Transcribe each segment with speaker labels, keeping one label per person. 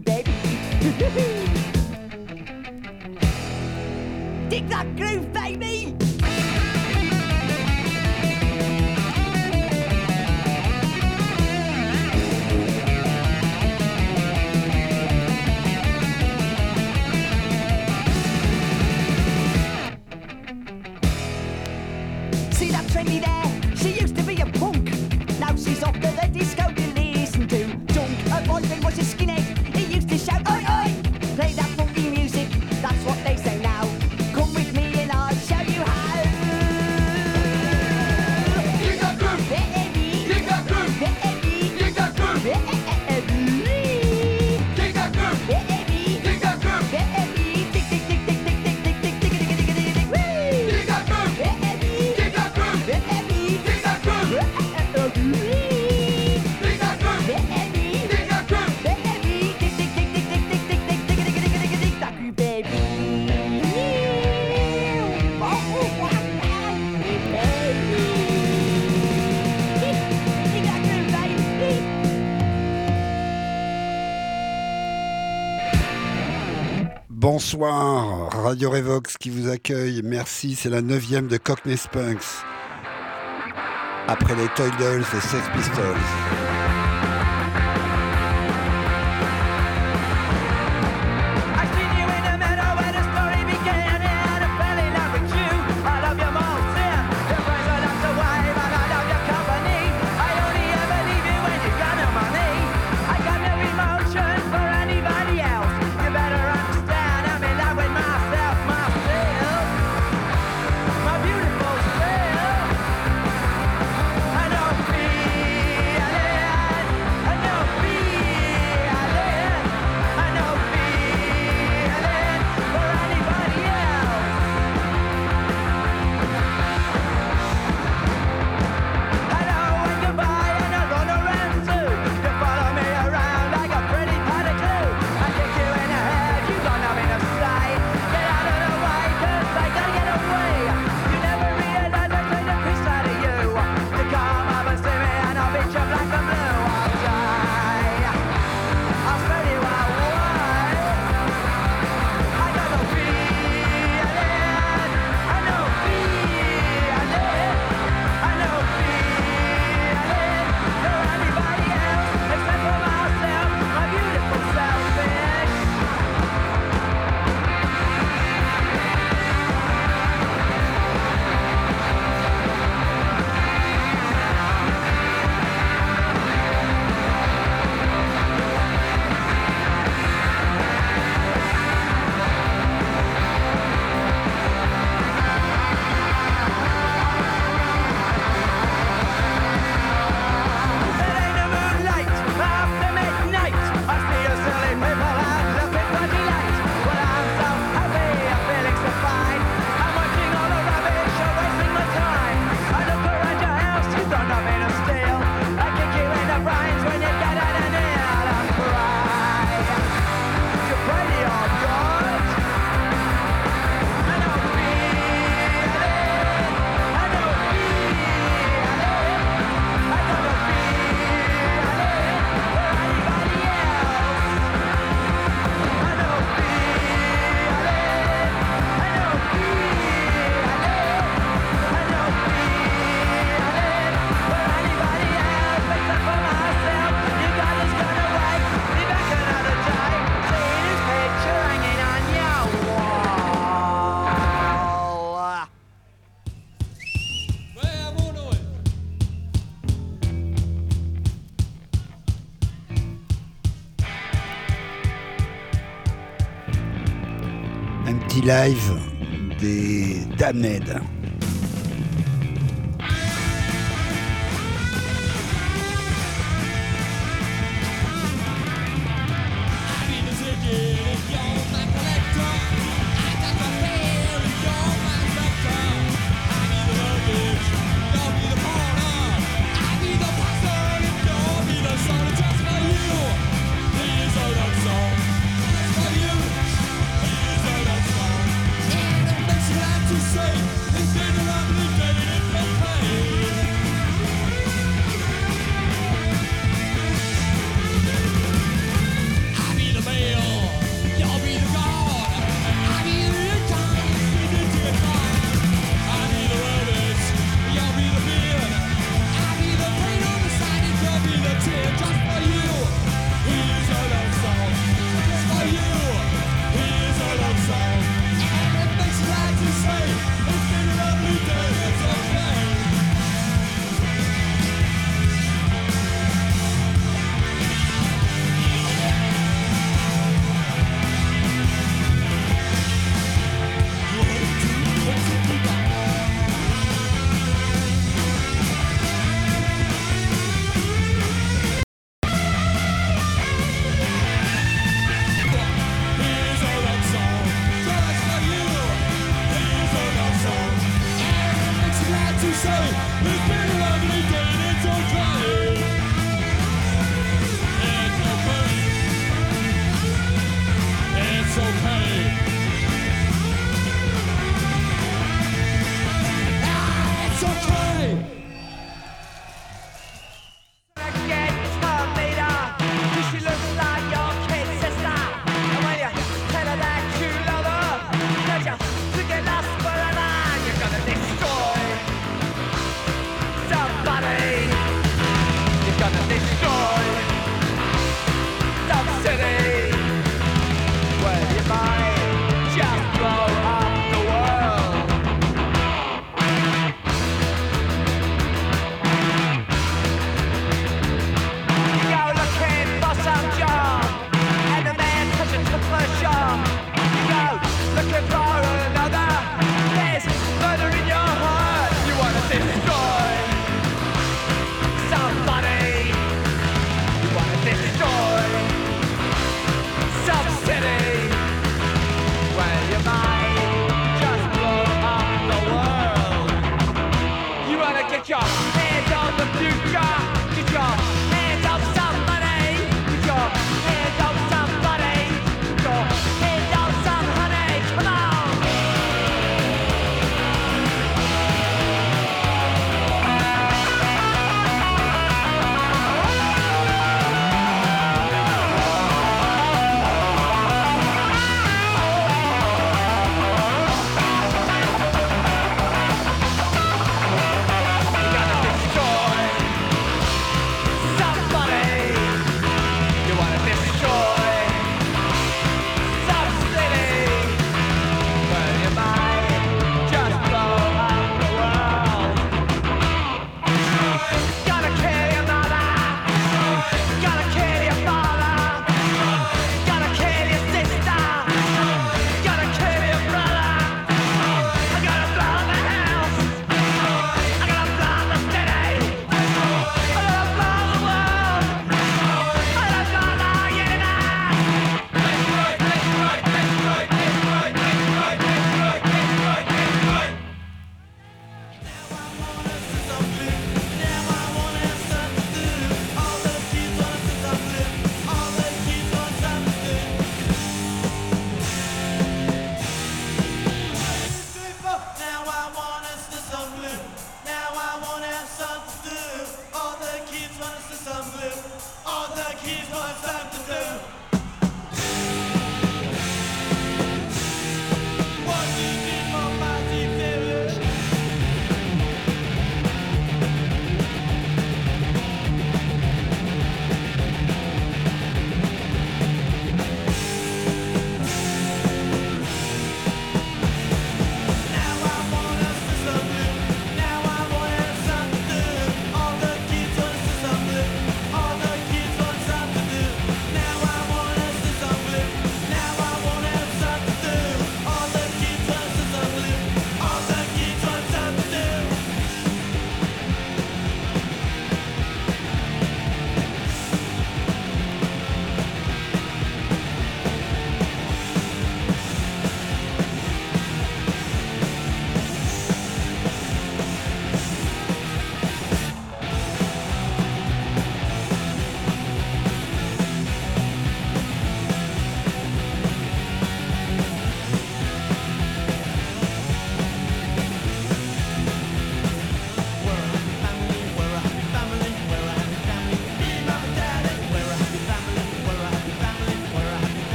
Speaker 1: baby.
Speaker 2: Dig that groove,
Speaker 1: baby!
Speaker 3: Bonsoir, Radio Revox qui vous accueille. Merci, c'est la neuvième de Cockney Spunks. Après les Toydles et Sex Pistols. live des Damned.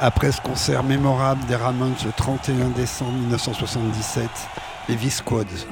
Speaker 4: Après ce concert mémorable des Ramones le 31 décembre 1977, les V-Squads.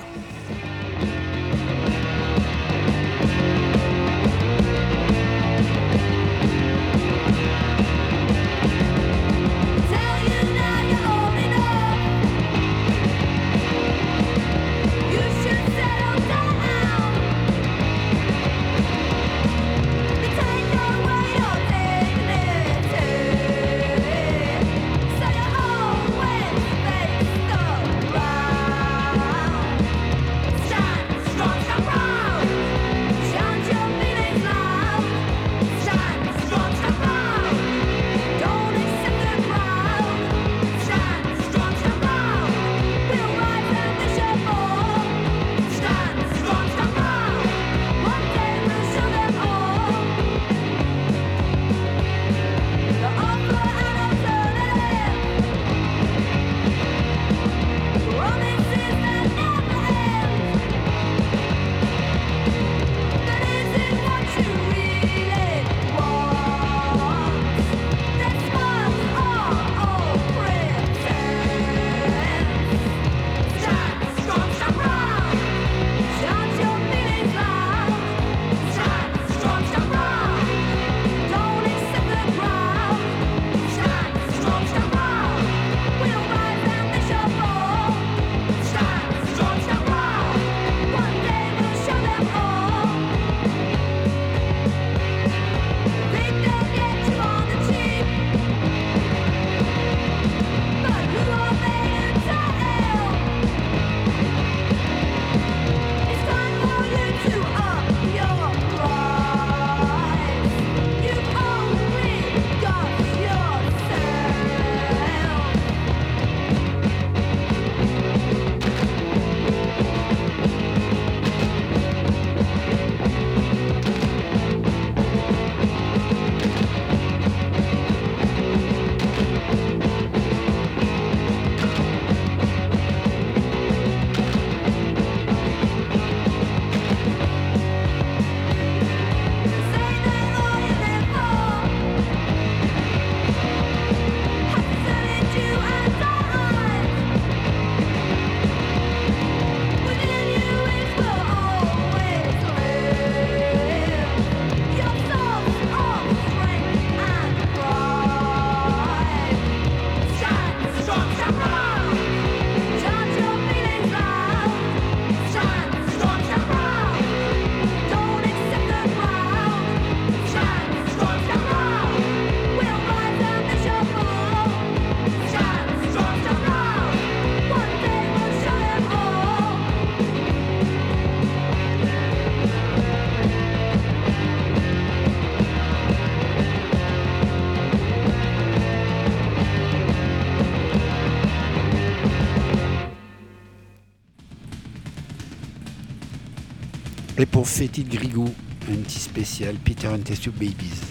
Speaker 4: Fétit Grigou, un petit spécial Peter and Test Babies.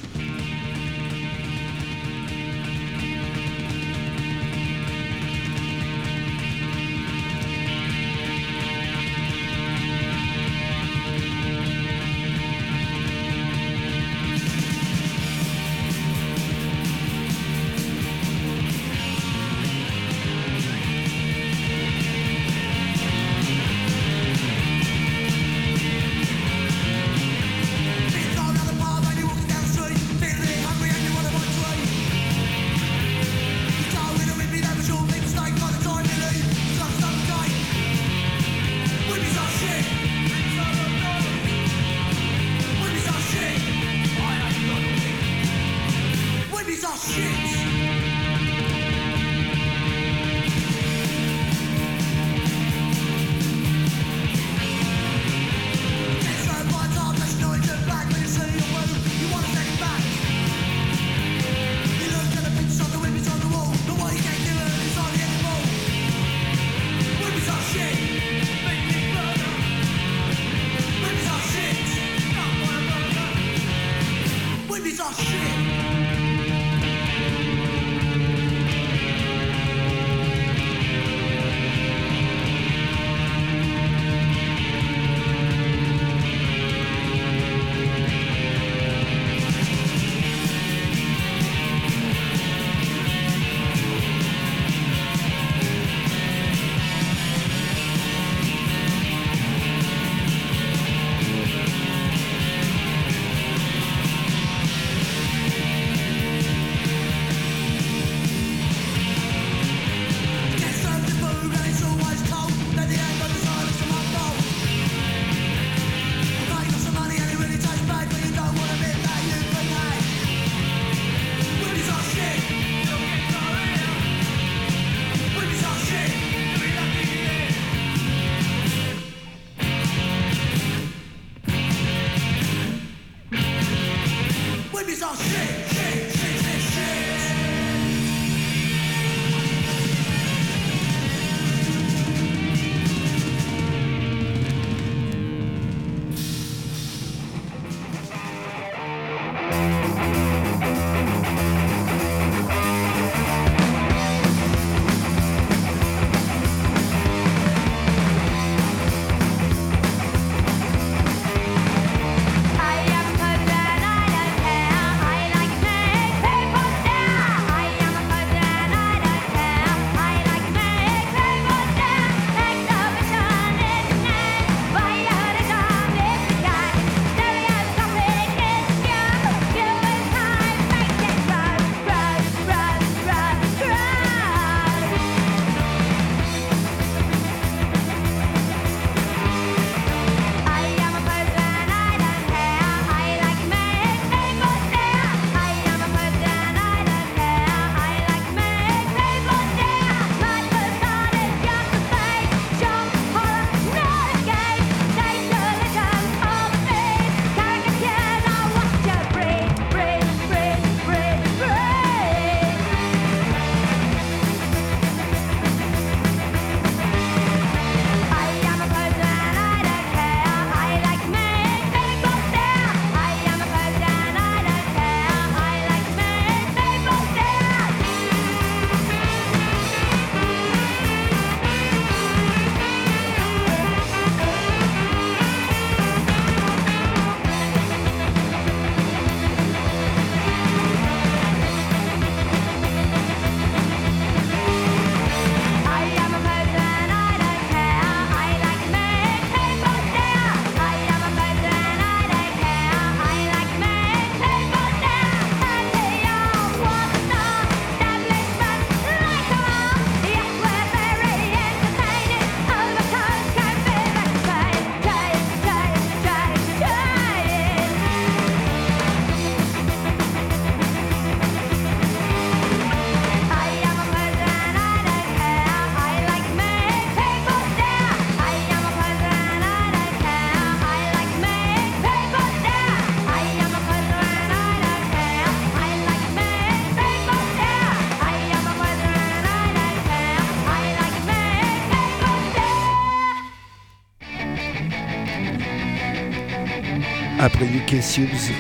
Speaker 5: UK Subs,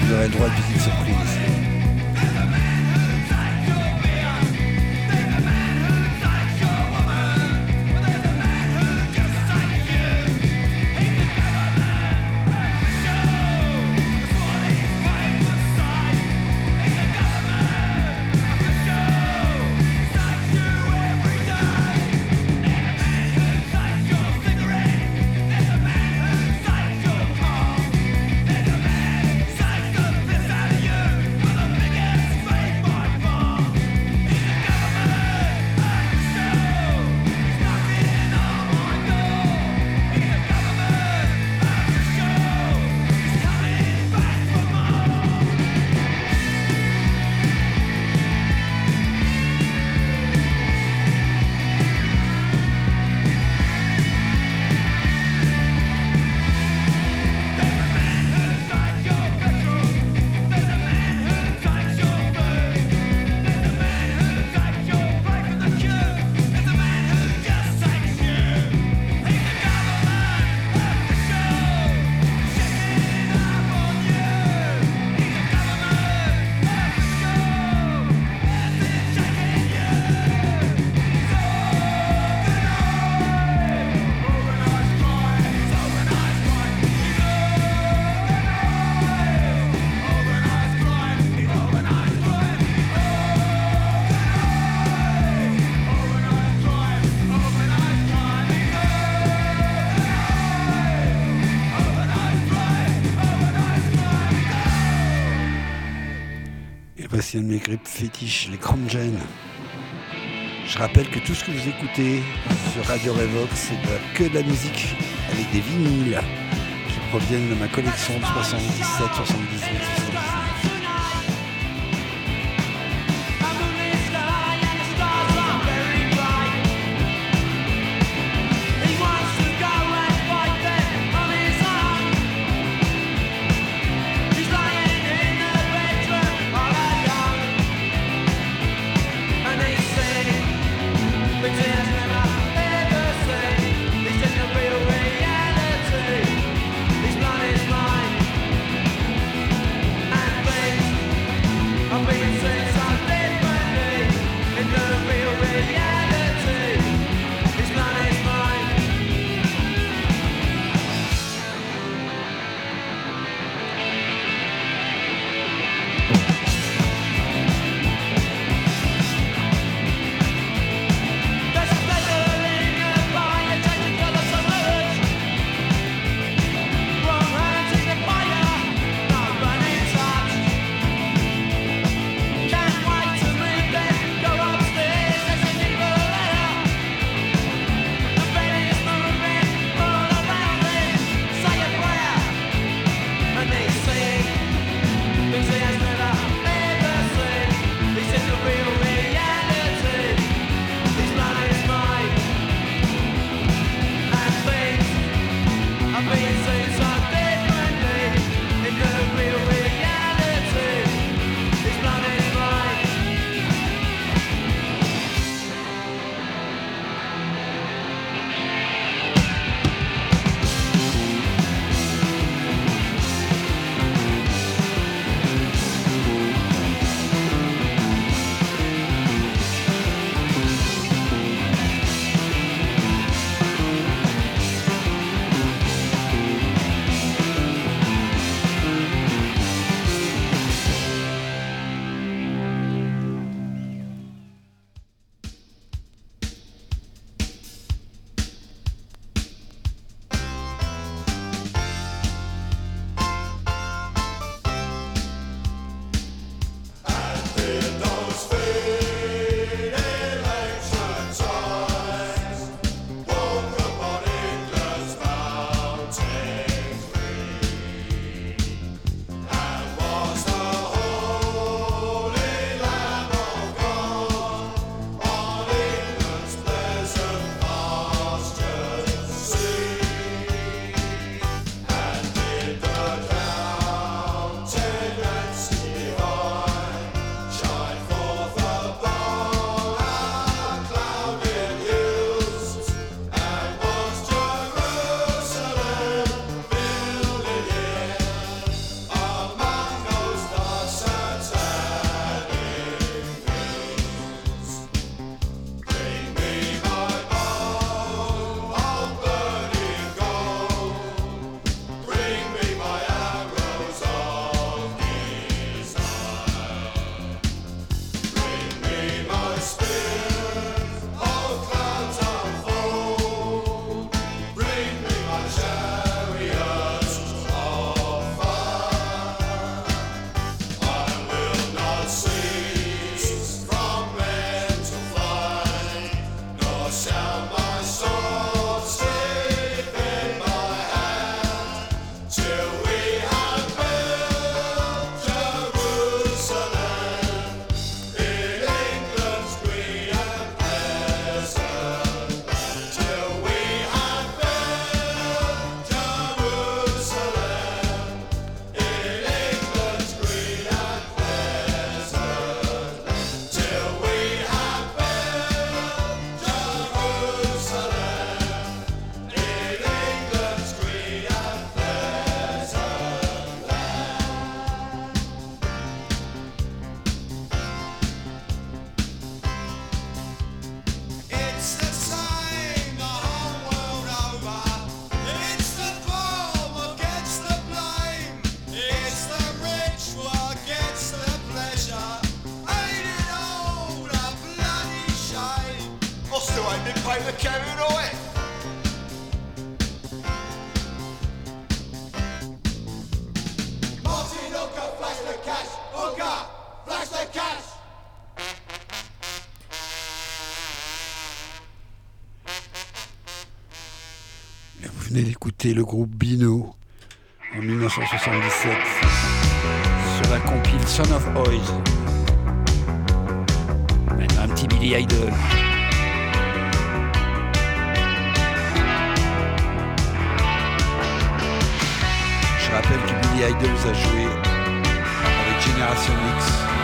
Speaker 5: vous aurez le droit de visite surprise. Grippes fétiches, les Cramgen. Je rappelle que tout ce que vous écoutez sur Radio Revox, c'est que de la musique avec des vinyles qui proviennent de ma collection de 77, 78,
Speaker 6: le groupe Bino en 1977 sur la compile Son of Oise. Un petit Billy Idol. Je rappelle que Billy Idols a joué avec Generation X.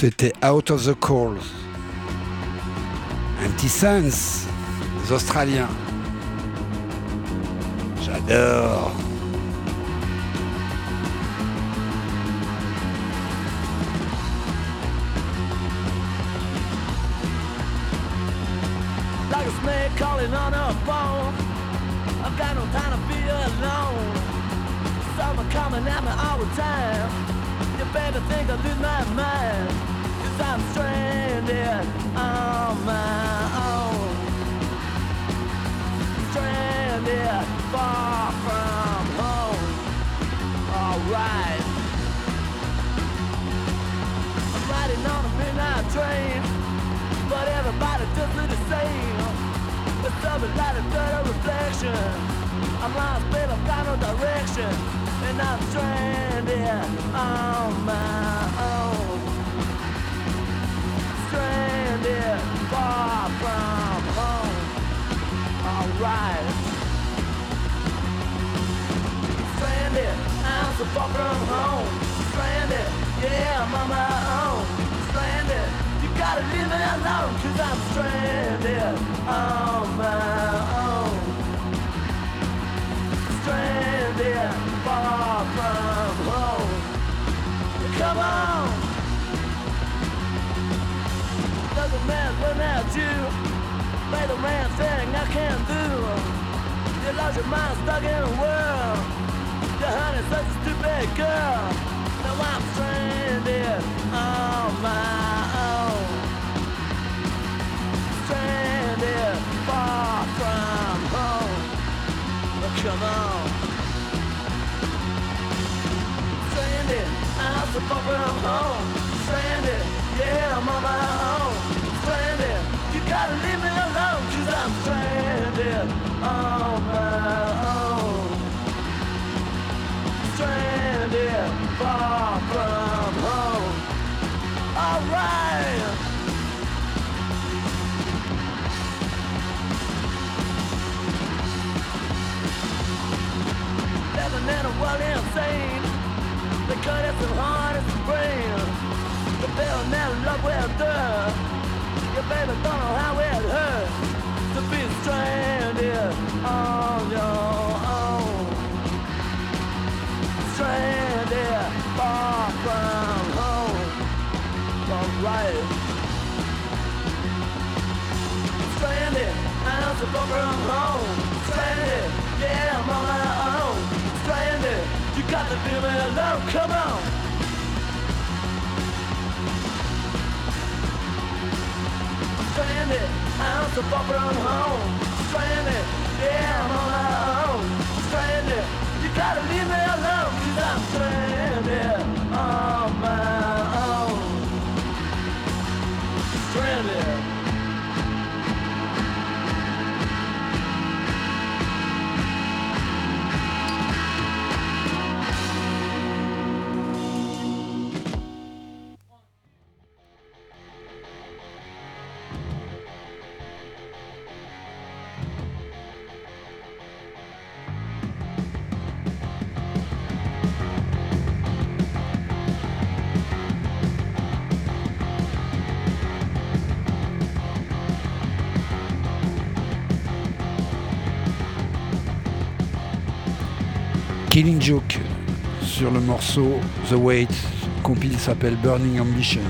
Speaker 5: C'était Out of the Cold. Un petit sens, les Australiens. J'adore.
Speaker 7: like a snake calling on a phone. I've got no time to be alone. Someone coming at me all the time. You better think I lose my mind. I'm stranded on my own. Stranded far from home. Alright. I'm riding on a midnight train. But everybody does it the same. It's something like a dirty reflection. I'm lost, but I've got no direction. And I'm stranded on my own. Far from home. Alright. Stranded, I'm so far from home. Stranded, yeah, I'm on my own. Stranded, you gotta I'm stranded on my own. Stranded far from home. Come on. Doesn't without you. Play the man thing I can't do. You lost your mind stuck in a world. Your honey's such a stupid girl. Now I'm stranded on my own. Stranded far from home. Oh, come on. Stranded, I'm so far from home. Stranded, yeah, I'm on my cut some heart and some brain. The bill never love will do. Your baby don't know how it hurts to be stranded on your own. Stranded far from home. Alright. Stranded, I'm so far from home. Stranded, yeah, I'm got leave me alone. Come on. Stranded, I'm so far from home. Stranded, yeah, I'm on my own. Stranded, you gotta leave me alone, cause I'm stranded on my own. Stranded.
Speaker 8: Killing Joke sur le morceau The Wait. Compile s'appelle Burning Ambitions.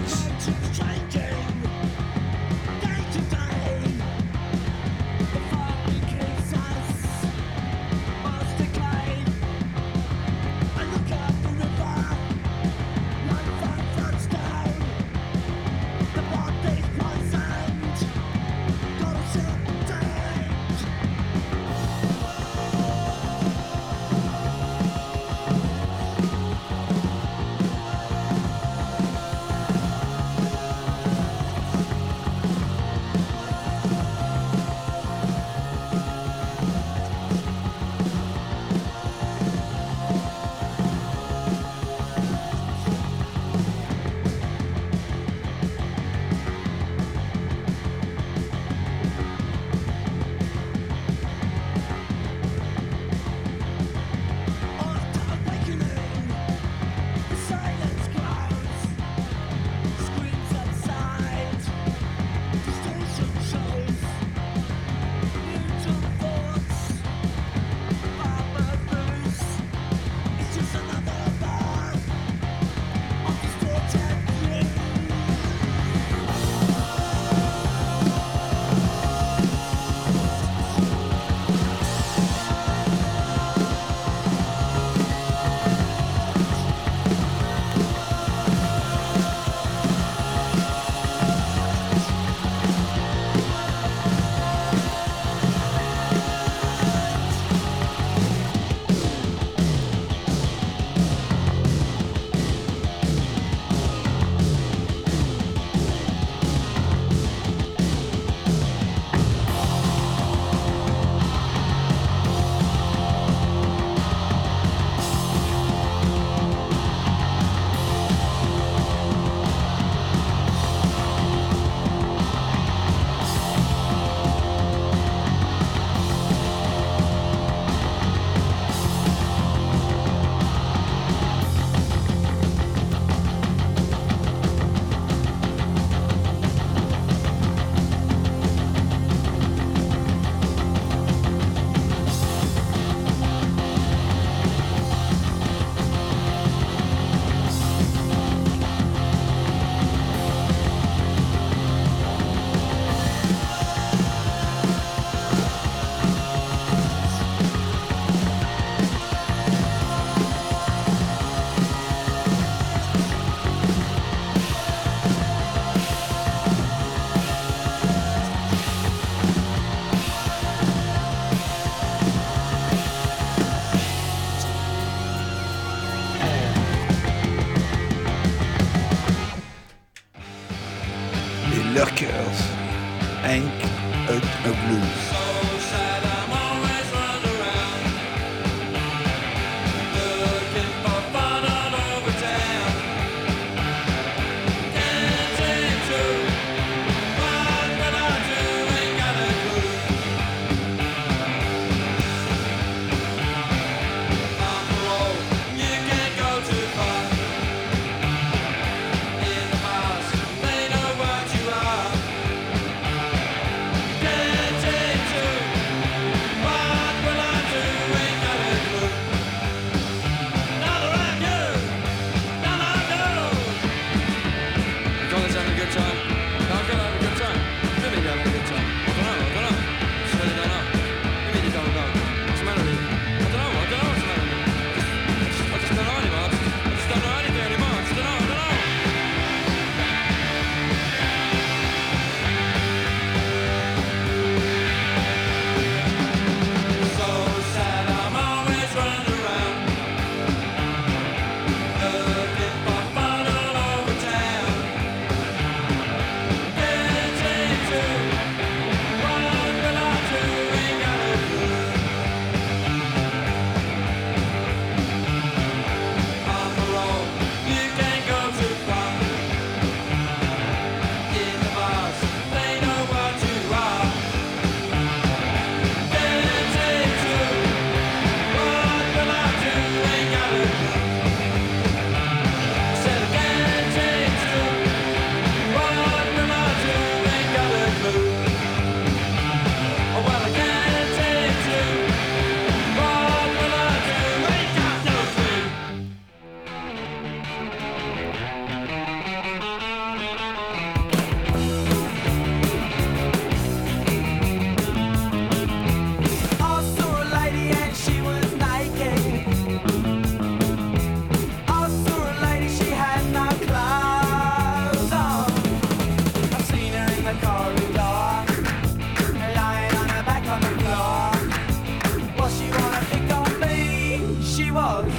Speaker 9: was.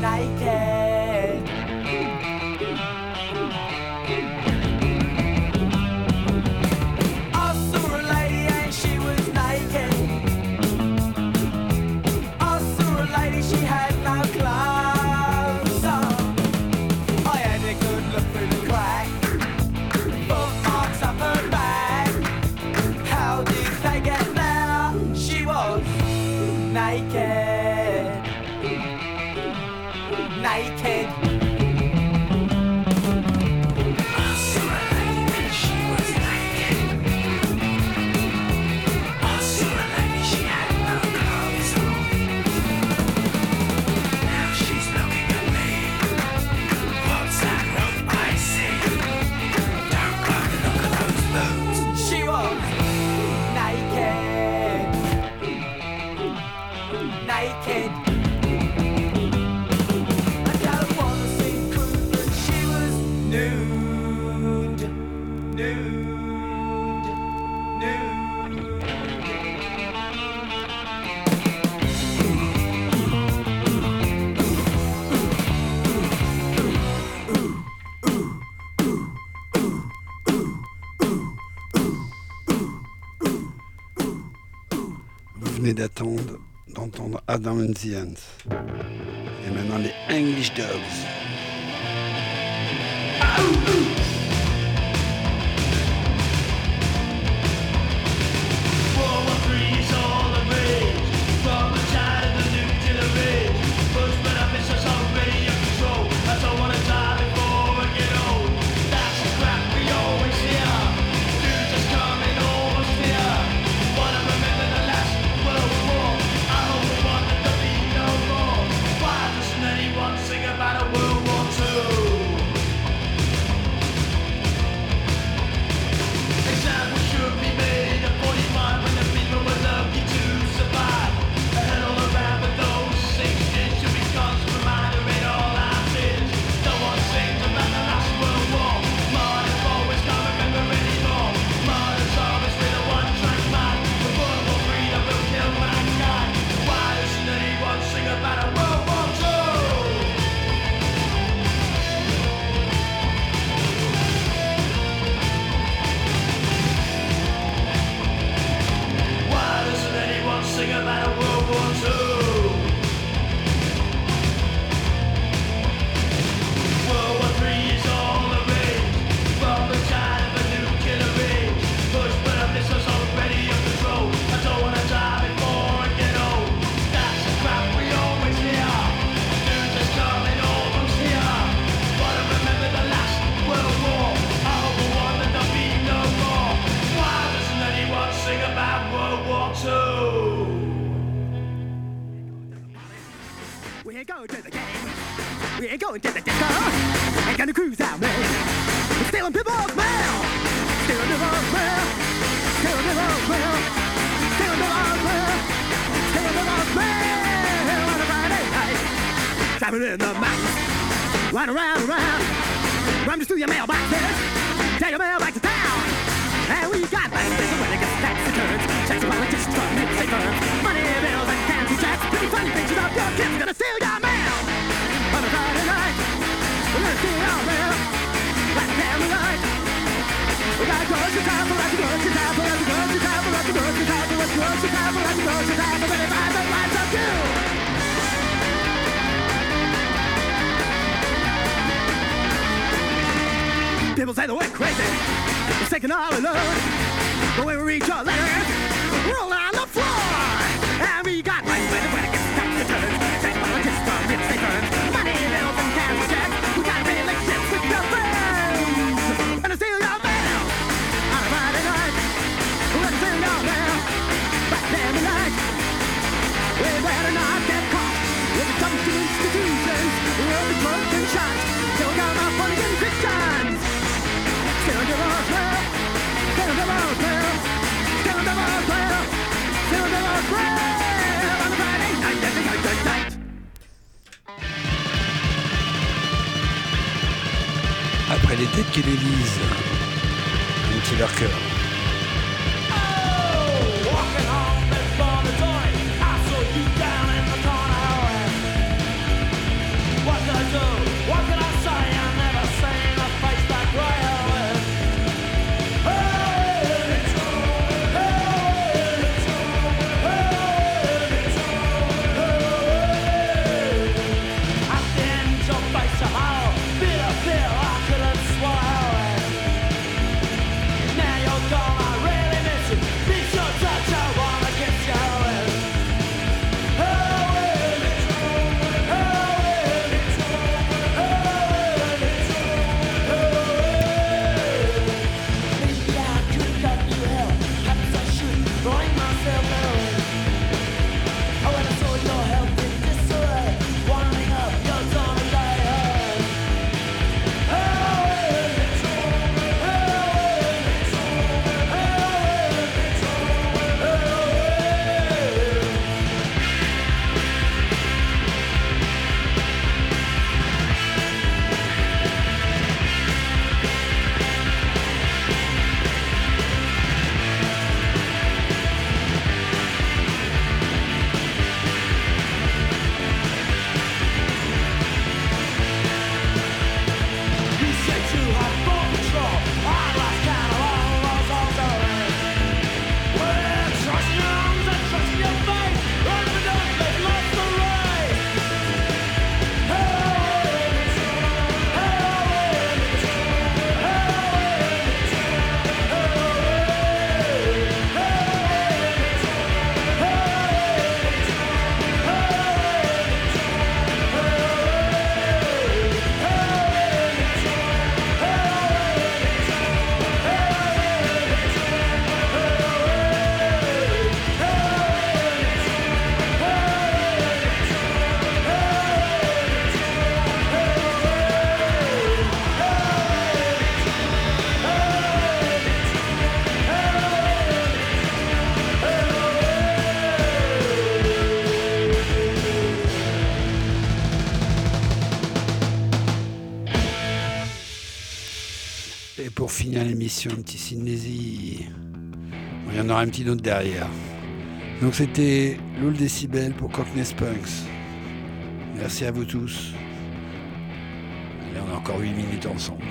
Speaker 9: Naked. And the Ants. Et maintenant les English Dogs. People say that we're crazy, we're taking all alone, but when we read your letters, roll out. Après les têtes qu'elle élise, un petit leur cœur. édition, un petit Sydnésie. Il y en aura un petit autre derrière. Donc c'était Loul Décibel pour Cockney Spunks. Merci à vous tous. Allez, on
Speaker 10: a encore 8 minutes
Speaker 8: ensemble.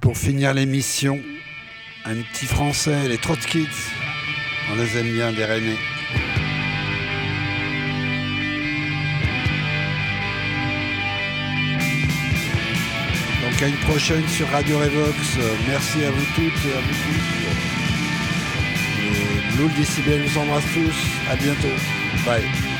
Speaker 8: Pour finir l'émission, un petit français, les Trotskits. On les aime bien, des Rennais. Donc à une prochaine sur Radio Revox. Merci à vous toutes et à vous tous. Loul d'ici bien, nous embrasse tous. À bientôt. Bye.